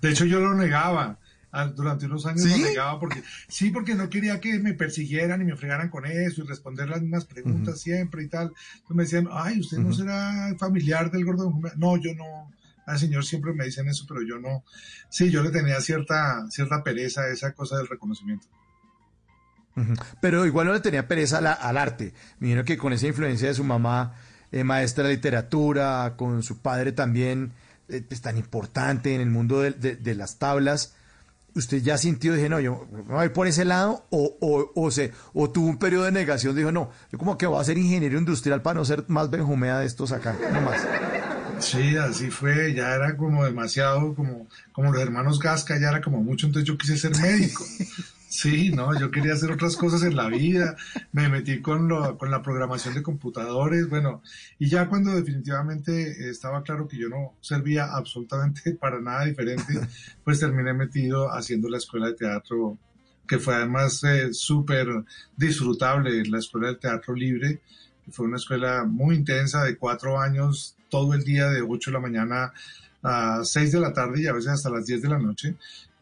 De hecho, yo lo negaba. Durante unos años lo negaba porque sí, porque no quería que me persiguieran y me fregaran con eso y responder las mismas preguntas siempre y tal. Entonces me decían, ay, ¿usted no será familiar del gordo? No, yo no. Al señor siempre me dicen eso, pero yo no. Sí, yo le tenía cierta, cierta pereza a esa cosa del reconocimiento. Pero igual no le tenía pereza al arte. Me que con esa influencia de su mamá, eh, maestra de literatura, con su padre también, eh, es tan importante en el mundo de, las tablas, ¿usted ya sintió, dije, no, yo me voy a ir por ese lado? O, o, o, se, o tuvo un periodo de negación, dijo, no, yo como que voy a ser ingeniero industrial para no ser más benjumea de estos acá, no más. Sí, así fue, ya era como demasiado, como, como los hermanos Gasca, ya era como mucho, entonces yo quise ser médico. Sí, no, yo quería hacer otras cosas en la vida, me metí con, lo, con la programación de computadores, bueno, y ya cuando definitivamente estaba claro que yo no servía absolutamente para nada diferente, pues terminé metido haciendo la escuela de teatro, que fue además eh, súper disfrutable, la escuela de teatro libre, fue una escuela muy intensa de cuatro años, todo el día de 8 de la mañana a 6 de la tarde y a veces hasta las 10 de la noche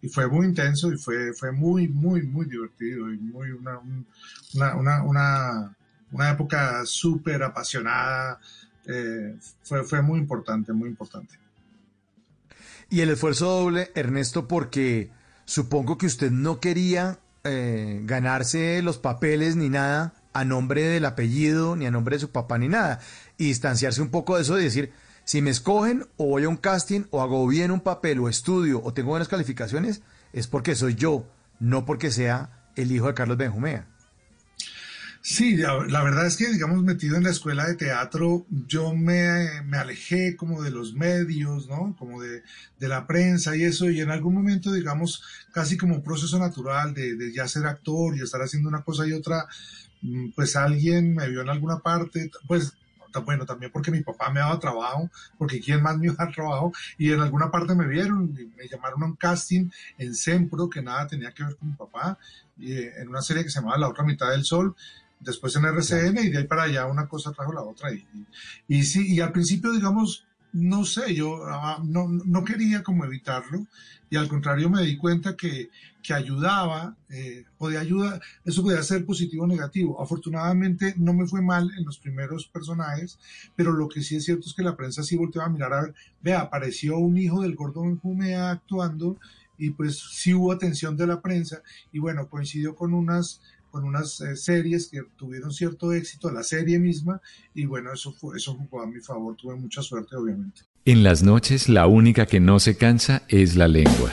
y fue muy intenso y fue, fue muy, muy, muy divertido y muy una, una, una, una, época súper apasionada. Eh, fue, fue muy importante, muy importante. Y el esfuerzo doble, Ernesto, porque supongo que usted no quería eh, ganarse los papeles ni nada a nombre del apellido, ni a nombre de su papá, ni nada. Y distanciarse un poco de eso y decir, si me escogen o voy a un casting o hago bien un papel o estudio o tengo buenas calificaciones, es porque soy yo, no porque sea el hijo de Carlos Benjumea. Sí, la, verdad es que, digamos, metido en la escuela de teatro, yo me, alejé como de los medios, ¿no? Como de, la prensa y eso, y en algún momento, digamos, casi como un proceso natural de, de ya ser actor y estar haciendo una cosa y otra, mm, pues alguien me vio en alguna parte, pues bueno, también porque mi papá me daba trabajo, porque quién más me iba a dar trabajo, y en alguna parte me vieron, me llamaron a un casting en Sempro, que nada tenía que ver con mi papá, y, eh, en una serie que se llamaba La otra mitad del sol, después en RCN, y de ahí para allá una cosa trajo la otra, y, y, y sí, y al principio, digamos, no sé, yo ah, no, no, quería como evitarlo y al contrario me di cuenta que, que ayudaba, eh, podía ayudar, eso podía ser positivo o negativo. Afortunadamente no me fue mal en los primeros personajes, pero lo que sí es cierto es que la prensa sí volteaba a mirar a ver, vea, apareció un hijo del gordo Benjumea actuando y pues sí hubo atención de la prensa y bueno, coincidió con unas con unas eh, series que tuvieron cierto éxito, la serie misma, y bueno, eso, fue, eso jugó a mi favor, tuve mucha suerte, obviamente. En las noches, la única que no se cansa es la lengua.